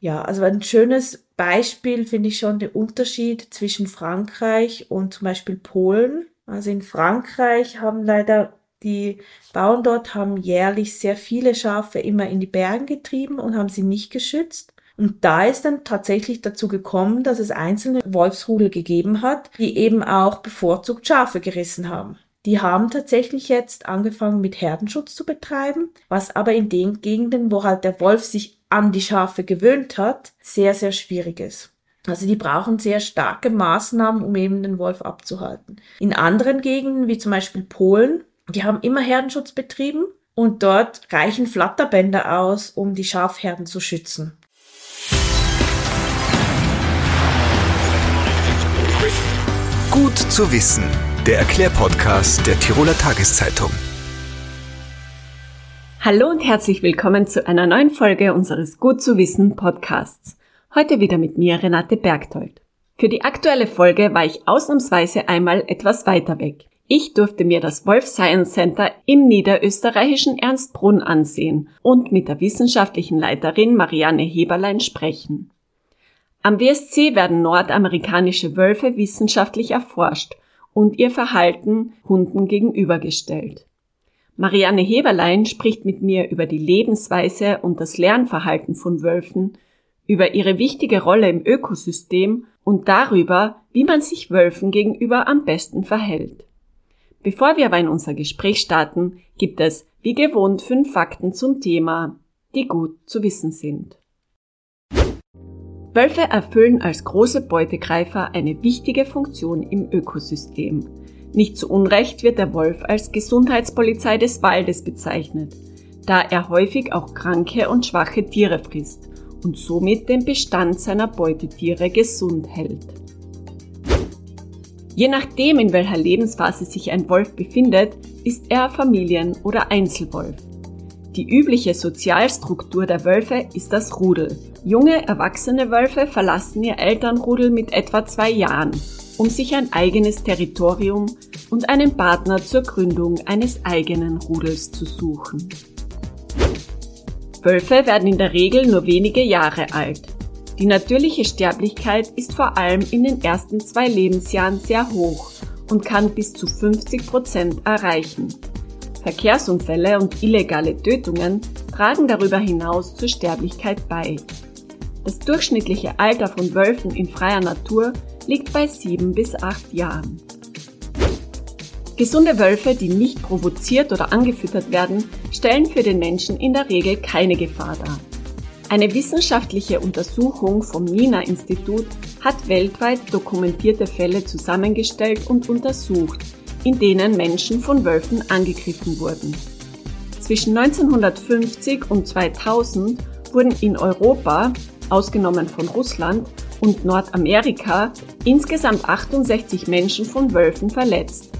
Ja, also ein schönes Beispiel finde ich schon der Unterschied zwischen Frankreich und zum Beispiel Polen. Also in Frankreich haben leider die Bauern dort haben jährlich sehr viele Schafe immer in die Berge getrieben und haben sie nicht geschützt. Und da ist dann tatsächlich dazu gekommen, dass es einzelne Wolfsrudel gegeben hat, die eben auch bevorzugt Schafe gerissen haben. Die haben tatsächlich jetzt angefangen mit Herdenschutz zu betreiben, was aber in den Gegenden, wo halt der Wolf sich an die Schafe gewöhnt hat, sehr, sehr schwierig ist. Also die brauchen sehr starke Maßnahmen, um eben den Wolf abzuhalten. In anderen Gegenden, wie zum Beispiel Polen, die haben immer Herdenschutz betrieben und dort reichen Flatterbänder aus, um die Schafherden zu schützen. Gut zu wissen, der Erklärpodcast der Tiroler Tageszeitung. Hallo und herzlich willkommen zu einer neuen Folge unseres Gut zu wissen Podcasts. Heute wieder mit mir Renate Bergtold. Für die aktuelle Folge war ich ausnahmsweise einmal etwas weiter weg. Ich durfte mir das Wolf Science Center im niederösterreichischen Ernstbrunn ansehen und mit der wissenschaftlichen Leiterin Marianne Heberlein sprechen. Am WSC werden nordamerikanische Wölfe wissenschaftlich erforscht und ihr Verhalten Hunden gegenübergestellt. Marianne Heberlein spricht mit mir über die Lebensweise und das Lernverhalten von Wölfen, über ihre wichtige Rolle im Ökosystem und darüber, wie man sich Wölfen gegenüber am besten verhält. Bevor wir aber in unser Gespräch starten, gibt es, wie gewohnt, fünf Fakten zum Thema, die gut zu wissen sind. Wölfe erfüllen als große Beutegreifer eine wichtige Funktion im Ökosystem. Nicht zu Unrecht wird der Wolf als Gesundheitspolizei des Waldes bezeichnet, da er häufig auch kranke und schwache Tiere frisst und somit den Bestand seiner Beutetiere gesund hält. Je nachdem, in welcher Lebensphase sich ein Wolf befindet, ist er Familien- oder Einzelwolf. Die übliche Sozialstruktur der Wölfe ist das Rudel. Junge, erwachsene Wölfe verlassen ihr Elternrudel mit etwa zwei Jahren, um sich ein eigenes Territorium und einen Partner zur Gründung eines eigenen Rudels zu suchen. Wölfe werden in der Regel nur wenige Jahre alt. Die natürliche Sterblichkeit ist vor allem in den ersten zwei Lebensjahren sehr hoch und kann bis zu 50 Prozent erreichen. Verkehrsunfälle und illegale Tötungen tragen darüber hinaus zur Sterblichkeit bei. Das durchschnittliche Alter von Wölfen in freier Natur liegt bei sieben bis acht Jahren. Gesunde Wölfe, die nicht provoziert oder angefüttert werden, stellen für den Menschen in der Regel keine Gefahr dar. Eine wissenschaftliche Untersuchung vom Nina-Institut hat weltweit dokumentierte Fälle zusammengestellt und untersucht, in denen Menschen von Wölfen angegriffen wurden. Zwischen 1950 und 2000 wurden in Europa, ausgenommen von Russland, und Nordamerika insgesamt 68 Menschen von Wölfen verletzt,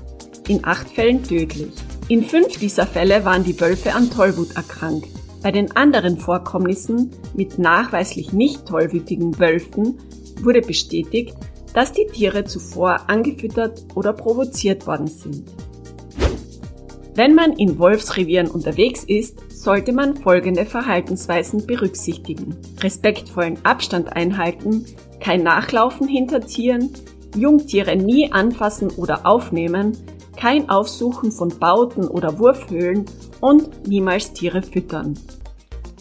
in acht Fällen tödlich. In fünf dieser Fälle waren die Wölfe an Tollwut erkrankt. Bei den anderen Vorkommnissen mit nachweislich nicht tollwütigen Wölfen wurde bestätigt, dass die Tiere zuvor angefüttert oder provoziert worden sind. Wenn man in Wolfsrevieren unterwegs ist, sollte man folgende Verhaltensweisen berücksichtigen. Respektvollen Abstand einhalten, kein Nachlaufen hinter Tieren, Jungtiere nie anfassen oder aufnehmen, kein Aufsuchen von Bauten oder Wurfhöhlen und niemals Tiere füttern.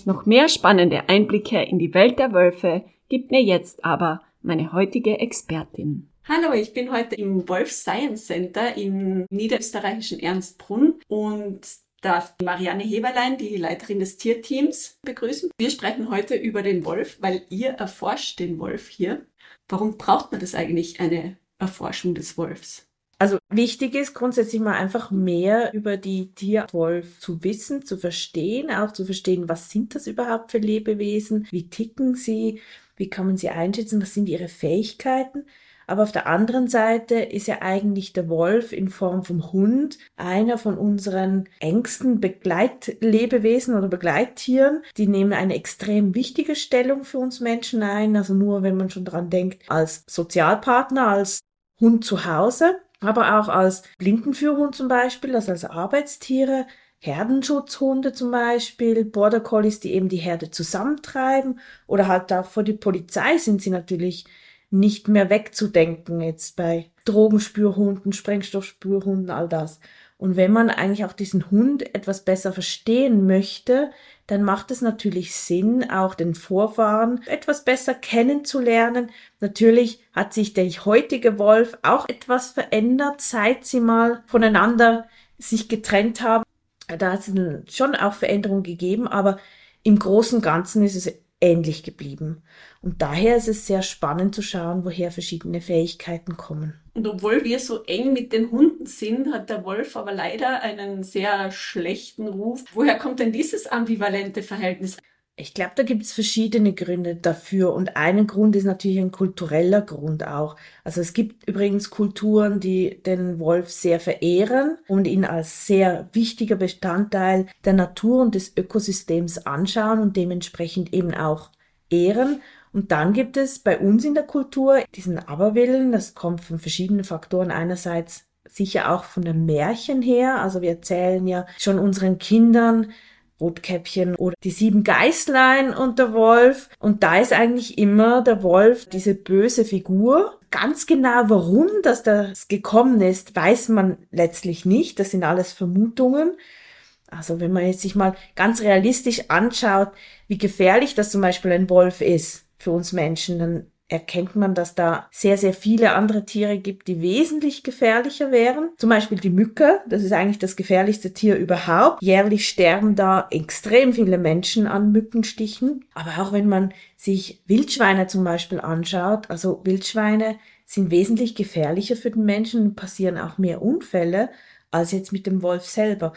Noch mehr spannende Einblicke in die Welt der Wölfe gibt mir jetzt aber meine heutige Expertin. Hallo, ich bin heute im Wolf Science Center im niederösterreichischen Ernstbrunn und darf Marianne Heberlein, die Leiterin des Tierteams, begrüßen. Wir sprechen heute über den Wolf, weil ihr erforscht den Wolf hier. Warum braucht man das eigentlich, eine Erforschung des Wolfs? Also wichtig ist grundsätzlich mal einfach mehr über die Tierwolf zu wissen, zu verstehen, auch zu verstehen, was sind das überhaupt für Lebewesen, wie ticken sie, wie kann man sie einschätzen, was sind ihre Fähigkeiten. Aber auf der anderen Seite ist ja eigentlich der Wolf in Form vom Hund einer von unseren engsten Begleitlebewesen oder Begleittieren. Die nehmen eine extrem wichtige Stellung für uns Menschen ein. Also nur wenn man schon dran denkt, als Sozialpartner, als Hund zu Hause aber auch als Blindenführhund zum Beispiel, also als Arbeitstiere, Herdenschutzhunde zum Beispiel, Border Collies, die eben die Herde zusammentreiben oder halt auch vor die Polizei sind sie natürlich nicht mehr wegzudenken jetzt bei Drogenspürhunden, Sprengstoffspürhunden, all das. Und wenn man eigentlich auch diesen Hund etwas besser verstehen möchte, dann macht es natürlich Sinn, auch den Vorfahren etwas besser kennenzulernen. Natürlich hat sich der heutige Wolf auch etwas verändert, seit sie mal voneinander sich getrennt haben. Da hat es schon auch Veränderungen gegeben, aber im Großen und Ganzen ist es ähnlich geblieben. Und daher ist es sehr spannend zu schauen, woher verschiedene Fähigkeiten kommen. Und obwohl wir so eng mit den Hunden sind, hat der Wolf aber leider einen sehr schlechten Ruf. Woher kommt denn dieses ambivalente Verhältnis? Ich glaube, da gibt es verschiedene Gründe dafür und ein Grund ist natürlich ein kultureller Grund auch. Also es gibt übrigens Kulturen, die den Wolf sehr verehren und ihn als sehr wichtiger Bestandteil der Natur und des Ökosystems anschauen und dementsprechend eben auch ehren. Und dann gibt es bei uns in der Kultur diesen Aberwillen, das kommt von verschiedenen Faktoren. Einerseits sicher auch von den Märchen her. Also wir erzählen ja schon unseren Kindern Rotkäppchen oder die sieben Geißlein und der Wolf. Und da ist eigentlich immer der Wolf diese böse Figur. Ganz genau, warum das das gekommen ist, weiß man letztlich nicht. Das sind alles Vermutungen. Also wenn man jetzt sich mal ganz realistisch anschaut, wie gefährlich das zum Beispiel ein Wolf ist für uns Menschen, dann erkennt man, dass da sehr, sehr viele andere Tiere gibt, die wesentlich gefährlicher wären. Zum Beispiel die Mücke, das ist eigentlich das gefährlichste Tier überhaupt. Jährlich sterben da extrem viele Menschen an Mückenstichen. Aber auch wenn man sich Wildschweine zum Beispiel anschaut, also Wildschweine sind wesentlich gefährlicher für den Menschen und passieren auch mehr Unfälle als jetzt mit dem Wolf selber.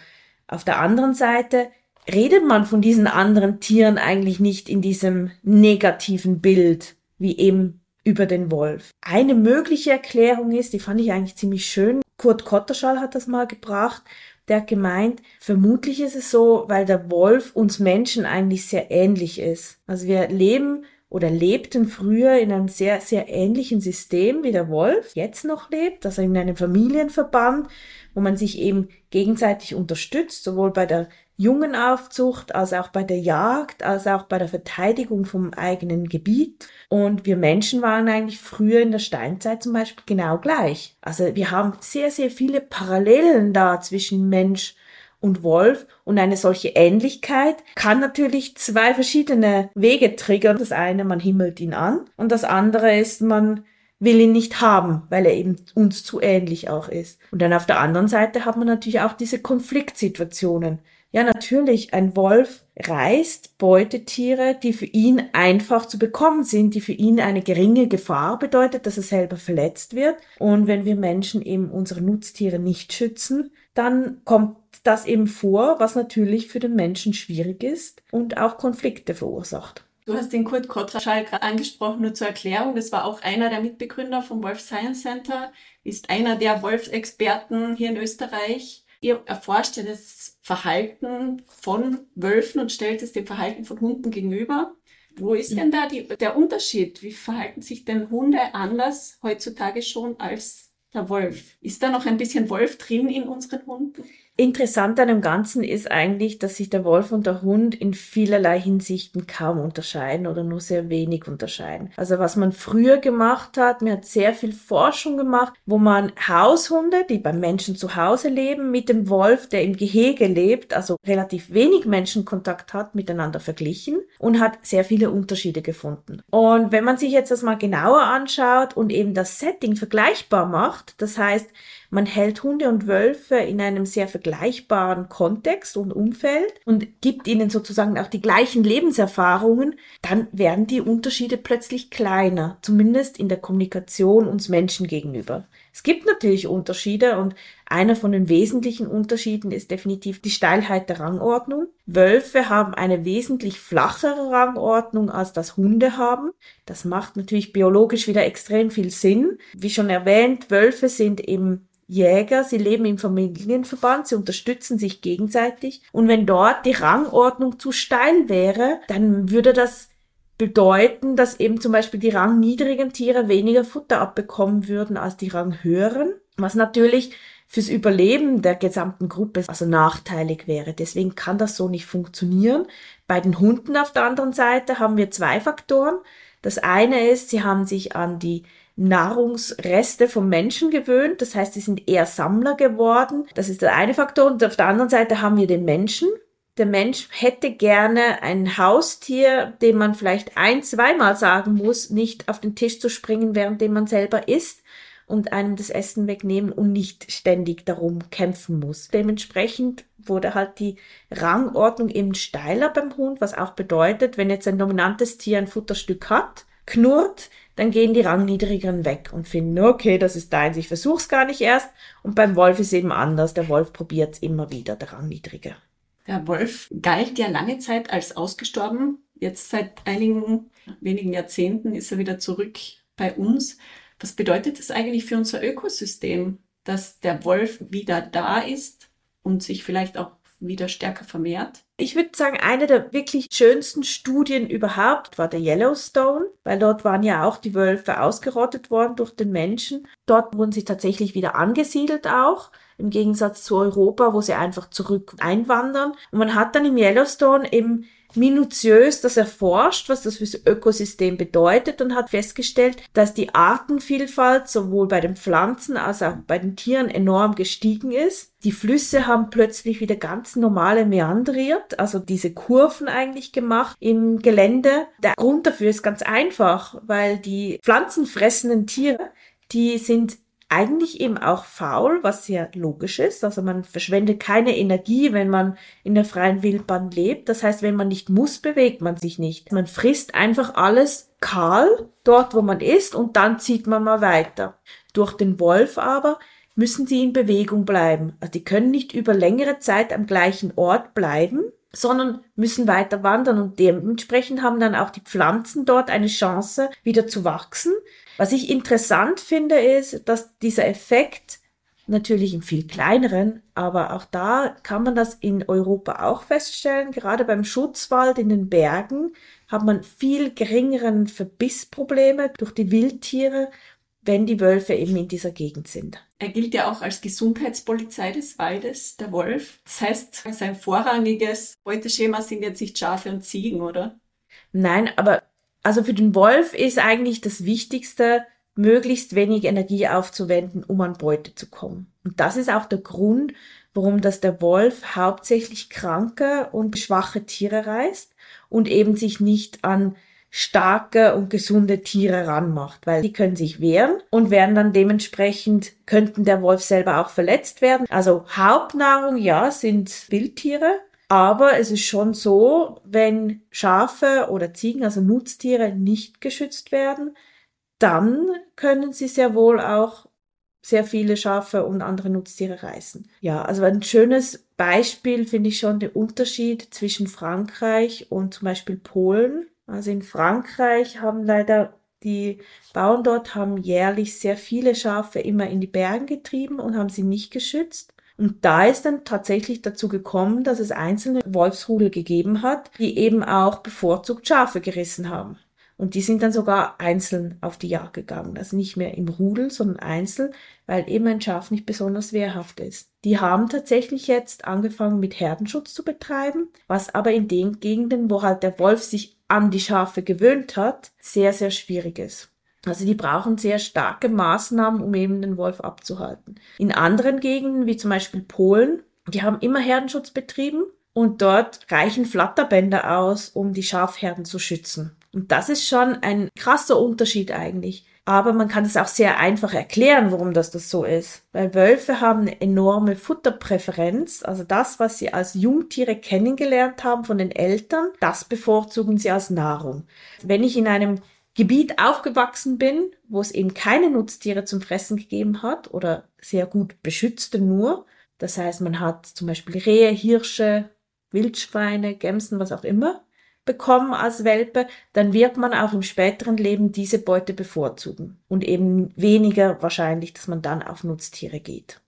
Auf der anderen Seite redet man von diesen anderen Tieren eigentlich nicht in diesem negativen Bild wie eben über den Wolf. Eine mögliche Erklärung ist, die fand ich eigentlich ziemlich schön. Kurt Kotterschall hat das mal gebracht. Der hat gemeint, vermutlich ist es so, weil der Wolf uns Menschen eigentlich sehr ähnlich ist. Also wir leben oder lebten früher in einem sehr, sehr ähnlichen System, wie der Wolf jetzt noch lebt, also in einem Familienverband, wo man sich eben gegenseitig unterstützt, sowohl bei der Jungenaufzucht, als auch bei der Jagd, als auch bei der Verteidigung vom eigenen Gebiet. Und wir Menschen waren eigentlich früher in der Steinzeit zum Beispiel genau gleich. Also wir haben sehr, sehr viele Parallelen da zwischen Mensch und Wolf und eine solche Ähnlichkeit kann natürlich zwei verschiedene Wege triggern. Das eine, man himmelt ihn an und das andere ist, man will ihn nicht haben, weil er eben uns zu ähnlich auch ist. Und dann auf der anderen Seite hat man natürlich auch diese Konfliktsituationen. Ja, natürlich, ein Wolf reißt Beutetiere, die für ihn einfach zu bekommen sind, die für ihn eine geringe Gefahr bedeutet, dass er selber verletzt wird. Und wenn wir Menschen eben unsere Nutztiere nicht schützen, dann kommt das eben vor, was natürlich für den Menschen schwierig ist und auch Konflikte verursacht. Du hast den Kurt Kotterschall gerade angesprochen, nur zur Erklärung. Das war auch einer der Mitbegründer vom Wolf Science Center, ist einer der Wolfsexperten hier in Österreich. Ihr erforscht ja das Verhalten von Wölfen und stellt es dem Verhalten von Hunden gegenüber. Wo ist denn da die, der Unterschied? Wie verhalten sich denn Hunde anders heutzutage schon als der Wolf? Ist da noch ein bisschen Wolf drin in unseren Hunden? Interessant an dem Ganzen ist eigentlich, dass sich der Wolf und der Hund in vielerlei Hinsichten kaum unterscheiden oder nur sehr wenig unterscheiden. Also was man früher gemacht hat, man hat sehr viel Forschung gemacht, wo man Haushunde, die beim Menschen zu Hause leben, mit dem Wolf, der im Gehege lebt, also relativ wenig Menschenkontakt hat, miteinander verglichen und hat sehr viele Unterschiede gefunden. Und wenn man sich jetzt das mal genauer anschaut und eben das Setting vergleichbar macht, das heißt, man hält Hunde und Wölfe in einem sehr vergleichbaren Kontext und Umfeld und gibt ihnen sozusagen auch die gleichen Lebenserfahrungen, dann werden die Unterschiede plötzlich kleiner, zumindest in der Kommunikation uns Menschen gegenüber. Es gibt natürlich Unterschiede und einer von den wesentlichen Unterschieden ist definitiv die Steilheit der Rangordnung. Wölfe haben eine wesentlich flachere Rangordnung, als das Hunde haben. Das macht natürlich biologisch wieder extrem viel Sinn. Wie schon erwähnt, Wölfe sind eben Jäger, sie leben im Familienverband, sie unterstützen sich gegenseitig. Und wenn dort die Rangordnung zu steil wäre, dann würde das bedeuten, dass eben zum Beispiel die rangniedrigen Tiere weniger Futter abbekommen würden als die ranghöheren, was natürlich fürs Überleben der gesamten Gruppe also nachteilig wäre. Deswegen kann das so nicht funktionieren. Bei den Hunden auf der anderen Seite haben wir zwei Faktoren. Das eine ist, sie haben sich an die Nahrungsreste vom Menschen gewöhnt. Das heißt, sie sind eher Sammler geworden. Das ist der eine Faktor. Und auf der anderen Seite haben wir den Menschen. Der Mensch hätte gerne ein Haustier, dem man vielleicht ein, zweimal sagen muss, nicht auf den Tisch zu springen, währenddem man selber isst und einem das Essen wegnehmen und nicht ständig darum kämpfen muss. Dementsprechend wurde halt die Rangordnung eben steiler beim Hund, was auch bedeutet, wenn jetzt ein dominantes Tier ein Futterstück hat, knurrt, dann gehen die Rangniedrigeren weg und finden, okay, das ist deins, ich versuch's gar nicht erst. Und beim Wolf ist eben anders. Der Wolf probiert's immer wieder, der Rangniedrige. Der Wolf galt ja lange Zeit als ausgestorben. Jetzt seit einigen wenigen Jahrzehnten ist er wieder zurück bei uns. Was bedeutet das eigentlich für unser Ökosystem, dass der Wolf wieder da ist und sich vielleicht auch wieder stärker vermehrt? Ich würde sagen, eine der wirklich schönsten Studien überhaupt war der Yellowstone, weil dort waren ja auch die Wölfe ausgerottet worden durch den Menschen. Dort wurden sie tatsächlich wieder angesiedelt auch, im Gegensatz zu Europa, wo sie einfach zurück einwandern. Und man hat dann im Yellowstone eben minutiös das erforscht, was das fürs Ökosystem bedeutet und hat festgestellt, dass die Artenvielfalt sowohl bei den Pflanzen als auch bei den Tieren enorm gestiegen ist. Die Flüsse haben plötzlich wieder ganz normale meandriert, also diese Kurven eigentlich gemacht im Gelände. Der Grund dafür ist ganz einfach, weil die pflanzenfressenden Tiere, die sind eigentlich eben auch faul, was sehr logisch ist. Also man verschwendet keine Energie, wenn man in der freien Wildbahn lebt. Das heißt, wenn man nicht muss, bewegt man sich nicht. Man frisst einfach alles kahl dort, wo man ist und dann zieht man mal weiter. Durch den Wolf aber müssen sie in Bewegung bleiben. Also die können nicht über längere Zeit am gleichen Ort bleiben, sondern müssen weiter wandern und dementsprechend haben dann auch die Pflanzen dort eine Chance, wieder zu wachsen. Was ich interessant finde, ist, dass dieser Effekt natürlich im viel kleineren, aber auch da kann man das in Europa auch feststellen. Gerade beim Schutzwald in den Bergen hat man viel geringeren Verbissprobleme durch die Wildtiere, wenn die Wölfe eben in dieser Gegend sind. Er gilt ja auch als Gesundheitspolizei des Waldes, der Wolf. Das heißt, sein vorrangiges Beuteschema sind jetzt nicht Schafe und Ziegen, oder? Nein, aber also für den Wolf ist eigentlich das Wichtigste, möglichst wenig Energie aufzuwenden, um an Beute zu kommen. Und das ist auch der Grund, warum das der Wolf hauptsächlich kranke und schwache Tiere reißt und eben sich nicht an starke und gesunde Tiere ranmacht, weil die können sich wehren und werden dann dementsprechend, könnten der Wolf selber auch verletzt werden. Also Hauptnahrung, ja, sind Wildtiere, aber es ist schon so, wenn Schafe oder Ziegen, also Nutztiere, nicht geschützt werden, dann können sie sehr wohl auch sehr viele Schafe und andere Nutztiere reißen. Ja, also ein schönes Beispiel finde ich schon den Unterschied zwischen Frankreich und zum Beispiel Polen. Also in Frankreich haben leider die Bauern dort haben jährlich sehr viele Schafe immer in die Berge getrieben und haben sie nicht geschützt. Und da ist dann tatsächlich dazu gekommen, dass es einzelne Wolfsrudel gegeben hat, die eben auch bevorzugt Schafe gerissen haben. Und die sind dann sogar einzeln auf die Jagd gegangen. Also nicht mehr im Rudel, sondern einzeln, weil eben ein Schaf nicht besonders wehrhaft ist. Die haben tatsächlich jetzt angefangen mit Herdenschutz zu betreiben, was aber in den Gegenden, wo halt der Wolf sich an die Schafe gewöhnt hat, sehr, sehr schwierig ist. Also die brauchen sehr starke Maßnahmen, um eben den Wolf abzuhalten. In anderen Gegenden, wie zum Beispiel Polen, die haben immer Herdenschutz betrieben und dort reichen Flatterbänder aus, um die Schafherden zu schützen. Und das ist schon ein krasser Unterschied eigentlich. Aber man kann es auch sehr einfach erklären, warum das, das so ist. Weil Wölfe haben eine enorme Futterpräferenz. Also das, was sie als Jungtiere kennengelernt haben von den Eltern, das bevorzugen sie als Nahrung. Wenn ich in einem Gebiet aufgewachsen bin, wo es eben keine Nutztiere zum Fressen gegeben hat oder sehr gut beschützte nur, das heißt, man hat zum Beispiel Rehe, Hirsche, Wildschweine, Gämsen, was auch immer, bekommen als Welpe, dann wird man auch im späteren Leben diese Beute bevorzugen und eben weniger wahrscheinlich, dass man dann auf Nutztiere geht.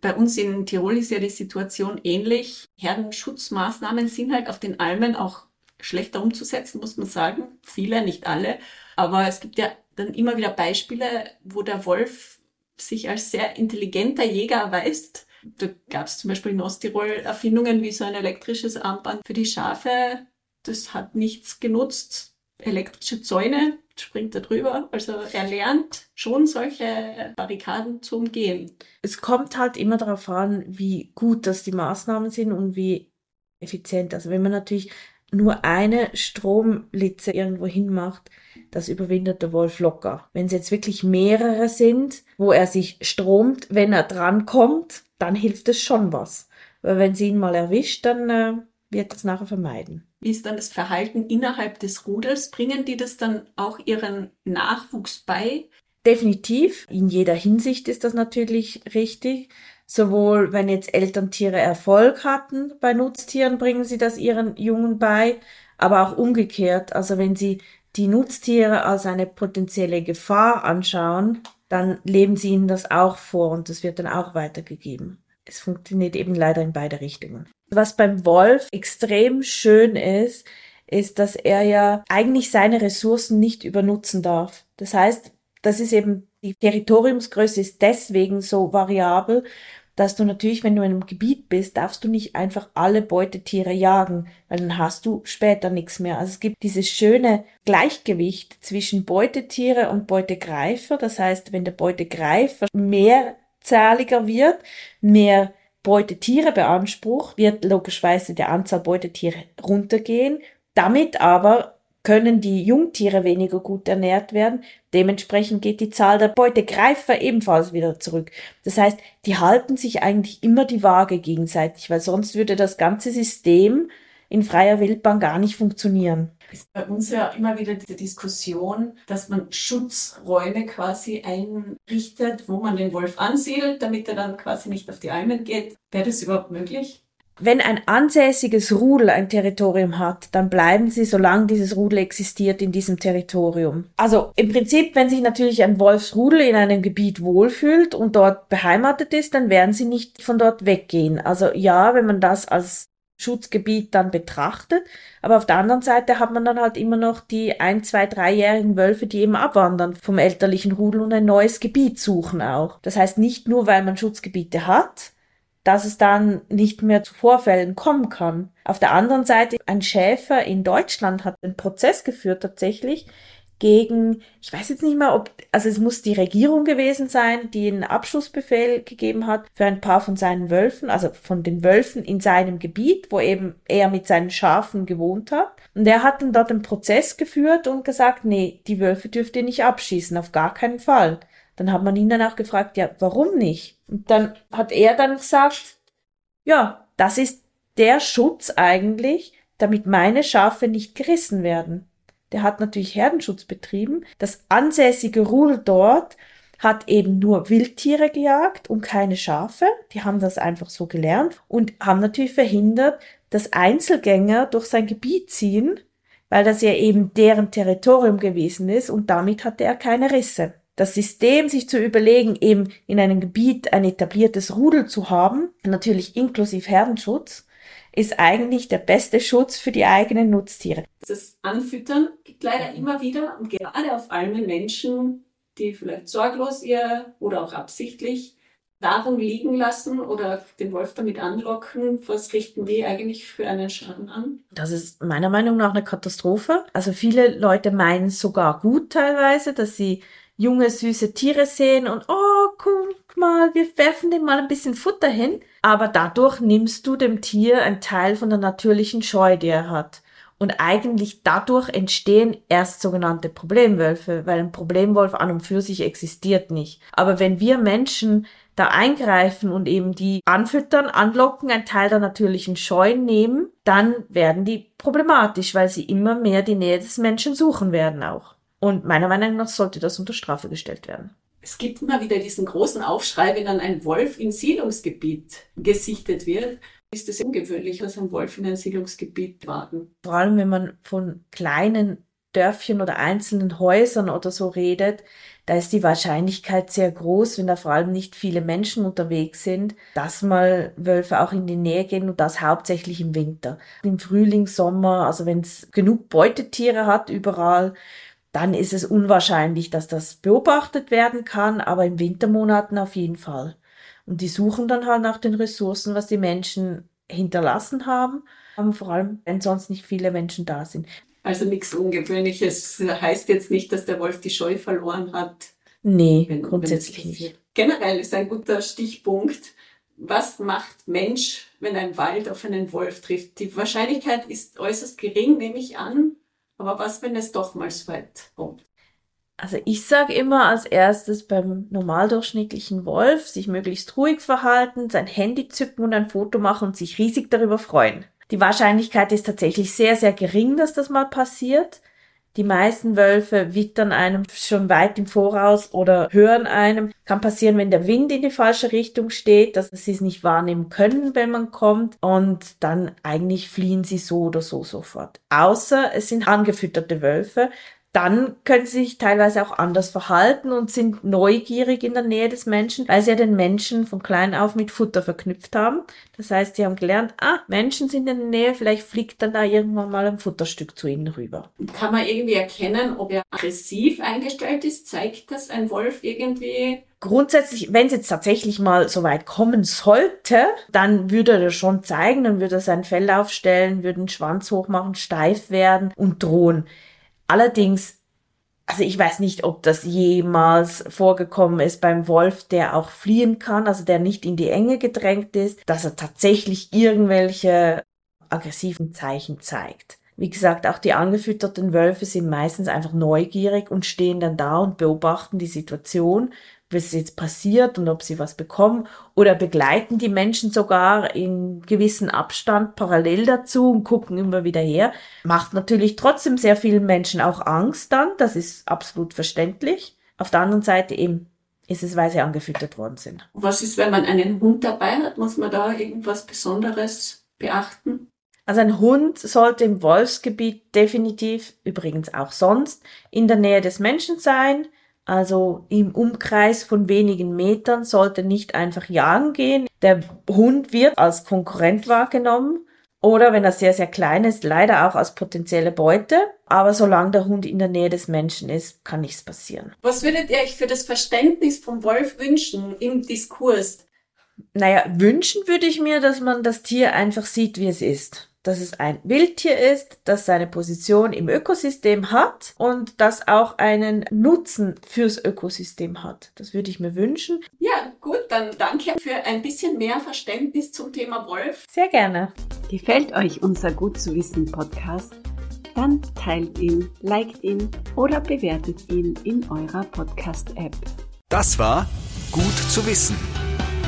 Bei uns in Tirol ist ja die Situation ähnlich. Herdenschutzmaßnahmen sind halt auf den Almen auch schlechter umzusetzen, muss man sagen. Viele, nicht alle. Aber es gibt ja dann immer wieder Beispiele, wo der Wolf sich als sehr intelligenter Jäger erweist. Da gab es zum Beispiel in Osttirol Erfindungen wie so ein elektrisches Armband für die Schafe. Das hat nichts genutzt. Elektrische Zäune springt da drüber. Also er lernt schon solche Barrikaden zu umgehen. Es kommt halt immer darauf an, wie gut das die Maßnahmen sind und wie effizient. Also wenn man natürlich nur eine Stromlitze irgendwo hinmacht, das überwindet der Wolf locker. Wenn es jetzt wirklich mehrere sind, wo er sich stromt, wenn er drankommt, dann hilft es schon was. Weil wenn sie ihn mal erwischt, dann äh, wird es nachher vermeiden. Wie ist dann das Verhalten innerhalb des Rudels? Bringen die das dann auch ihren Nachwuchs bei? Definitiv. In jeder Hinsicht ist das natürlich richtig. Sowohl wenn jetzt Elterntiere Erfolg hatten bei Nutztieren, bringen sie das ihren Jungen bei, aber auch umgekehrt. Also wenn sie die Nutztiere als eine potenzielle Gefahr anschauen, dann leben sie ihnen das auch vor und das wird dann auch weitergegeben. Es funktioniert eben leider in beide Richtungen. Was beim Wolf extrem schön ist, ist, dass er ja eigentlich seine Ressourcen nicht übernutzen darf. Das heißt, das ist eben, die Territoriumsgröße ist deswegen so variabel, dass du natürlich, wenn du in einem Gebiet bist, darfst du nicht einfach alle Beutetiere jagen, weil dann hast du später nichts mehr. Also es gibt dieses schöne Gleichgewicht zwischen Beutetiere und Beutegreifer. Das heißt, wenn der Beutegreifer mehrzahliger wird, mehr Beutetiere beansprucht, wird logischerweise der Anzahl Beutetiere runtergehen. Damit aber können die Jungtiere weniger gut ernährt werden. Dementsprechend geht die Zahl der Beutegreifer ebenfalls wieder zurück. Das heißt, die halten sich eigentlich immer die Waage gegenseitig, weil sonst würde das ganze System in freier Wildbahn gar nicht funktionieren. Ist bei uns ja immer wieder diese Diskussion, dass man Schutzräume quasi einrichtet, wo man den Wolf ansiedelt, damit er dann quasi nicht auf die Almen geht. Wäre das überhaupt möglich? Wenn ein ansässiges Rudel ein Territorium hat, dann bleiben sie, solange dieses Rudel existiert, in diesem Territorium. Also im Prinzip, wenn sich natürlich ein Wolfsrudel in einem Gebiet wohlfühlt und dort beheimatet ist, dann werden sie nicht von dort weggehen. Also ja, wenn man das als Schutzgebiet dann betrachtet. Aber auf der anderen Seite hat man dann halt immer noch die ein, zwei, dreijährigen Wölfe, die eben abwandern vom elterlichen Rudel und ein neues Gebiet suchen auch. Das heißt nicht nur, weil man Schutzgebiete hat, dass es dann nicht mehr zu Vorfällen kommen kann. Auf der anderen Seite, ein Schäfer in Deutschland hat einen Prozess geführt tatsächlich gegen, ich weiß jetzt nicht mehr, ob, also es muss die Regierung gewesen sein, die einen Abschussbefehl gegeben hat für ein paar von seinen Wölfen, also von den Wölfen in seinem Gebiet, wo eben er mit seinen Schafen gewohnt hat. Und er hat dann dort einen Prozess geführt und gesagt, nee, die Wölfe dürft ihr nicht abschießen, auf gar keinen Fall. Dann hat man ihn danach gefragt, ja, warum nicht? Und dann hat er dann gesagt, ja, das ist der Schutz eigentlich, damit meine Schafe nicht gerissen werden. Der hat natürlich Herdenschutz betrieben. Das ansässige Rudel dort hat eben nur Wildtiere gejagt und keine Schafe. Die haben das einfach so gelernt und haben natürlich verhindert, dass Einzelgänger durch sein Gebiet ziehen, weil das ja eben deren Territorium gewesen ist und damit hatte er keine Risse das System sich zu überlegen, eben in einem Gebiet ein etabliertes Rudel zu haben, natürlich inklusive Herdenschutz, ist eigentlich der beste Schutz für die eigenen Nutztiere. Das Anfüttern gibt leider immer wieder und gerade auf allen Menschen, die vielleicht sorglos ihr oder auch absichtlich Nahrung liegen lassen oder den Wolf damit anlocken, was richten die eigentlich für einen Schaden an? Das ist meiner Meinung nach eine Katastrophe. Also viele Leute meinen sogar gut teilweise, dass sie junge, süße Tiere sehen und oh, guck mal, wir werfen dem mal ein bisschen Futter hin. Aber dadurch nimmst du dem Tier einen Teil von der natürlichen Scheu, die er hat. Und eigentlich dadurch entstehen erst sogenannte Problemwölfe, weil ein Problemwolf an und für sich existiert nicht. Aber wenn wir Menschen da eingreifen und eben die anfüttern, anlocken, einen Teil der natürlichen Scheu nehmen, dann werden die problematisch, weil sie immer mehr die Nähe des Menschen suchen werden auch. Und meiner Meinung nach sollte das unter Strafe gestellt werden. Es gibt immer wieder diesen großen Aufschrei, wenn dann ein Wolf in Siedlungsgebiet gesichtet wird. Ist es ungewöhnlich, dass ein Wolf in ein Siedlungsgebiet wagen? Vor allem, wenn man von kleinen Dörfchen oder einzelnen Häusern oder so redet, da ist die Wahrscheinlichkeit sehr groß, wenn da vor allem nicht viele Menschen unterwegs sind, dass mal Wölfe auch in die Nähe gehen und das hauptsächlich im Winter. Im Frühling, Sommer, also wenn es genug Beutetiere hat überall, dann ist es unwahrscheinlich, dass das beobachtet werden kann, aber im Wintermonaten auf jeden Fall. Und die suchen dann halt nach den Ressourcen, was die Menschen hinterlassen haben, vor allem wenn sonst nicht viele Menschen da sind. Also nichts Ungewöhnliches. Heißt jetzt nicht, dass der Wolf die Scheu verloren hat. Nee, wenn, grundsätzlich wenn nicht. Generell ist ein guter Stichpunkt. Was macht Mensch, wenn ein Wald auf einen Wolf trifft? Die Wahrscheinlichkeit ist äußerst gering, nehme ich an. Aber was, wenn es doch mal so weit kommt? Also ich sage immer als erstes beim normaldurchschnittlichen Wolf sich möglichst ruhig verhalten, sein Handy zücken und ein Foto machen und sich riesig darüber freuen. Die Wahrscheinlichkeit ist tatsächlich sehr, sehr gering, dass das mal passiert. Die meisten Wölfe wittern einem schon weit im Voraus oder hören einem. Kann passieren, wenn der Wind in die falsche Richtung steht, dass sie es nicht wahrnehmen können, wenn man kommt. Und dann eigentlich fliehen sie so oder so sofort. Außer es sind angefütterte Wölfe dann können sie sich teilweise auch anders verhalten und sind neugierig in der Nähe des Menschen, weil sie ja den Menschen von klein auf mit Futter verknüpft haben. Das heißt, sie haben gelernt, ah, Menschen sind in der Nähe, vielleicht fliegt dann da irgendwann mal ein Futterstück zu ihnen rüber. Kann man irgendwie erkennen, ob er aggressiv eingestellt ist? Zeigt das ein Wolf irgendwie? Grundsätzlich, wenn es jetzt tatsächlich mal so weit kommen sollte, dann würde er das schon zeigen, dann würde er sein Fell aufstellen, würde den Schwanz hochmachen, steif werden und drohen. Allerdings, also ich weiß nicht, ob das jemals vorgekommen ist beim Wolf, der auch fliehen kann, also der nicht in die Enge gedrängt ist, dass er tatsächlich irgendwelche aggressiven Zeichen zeigt. Wie gesagt, auch die angefütterten Wölfe sind meistens einfach neugierig und stehen dann da und beobachten die Situation was jetzt passiert und ob sie was bekommen oder begleiten die Menschen sogar in gewissen Abstand parallel dazu und gucken immer wieder her. Macht natürlich trotzdem sehr vielen Menschen auch Angst dann, das ist absolut verständlich. Auf der anderen Seite eben ist es, weil sie angefüttert worden sind. Was ist, wenn man einen Hund dabei hat? Muss man da irgendwas Besonderes beachten? Also ein Hund sollte im Wolfsgebiet definitiv, übrigens auch sonst, in der Nähe des Menschen sein also im Umkreis von wenigen Metern sollte nicht einfach jagen gehen. Der Hund wird als Konkurrent wahrgenommen oder wenn er sehr, sehr klein ist, leider auch als potenzielle Beute. Aber solange der Hund in der Nähe des Menschen ist, kann nichts passieren. Was würdet ihr euch für das Verständnis vom Wolf wünschen im Diskurs? Naja, wünschen würde ich mir, dass man das Tier einfach sieht, wie es ist dass es ein Wildtier ist, das seine Position im Ökosystem hat und das auch einen Nutzen fürs Ökosystem hat. Das würde ich mir wünschen. Ja, gut, dann danke für ein bisschen mehr Verständnis zum Thema Wolf. Sehr gerne. Gefällt euch unser Gut zu wissen Podcast? Dann teilt ihn, liked ihn oder bewertet ihn in eurer Podcast-App. Das war Gut zu wissen,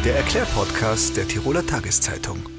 der Erklärpodcast der Tiroler Tageszeitung.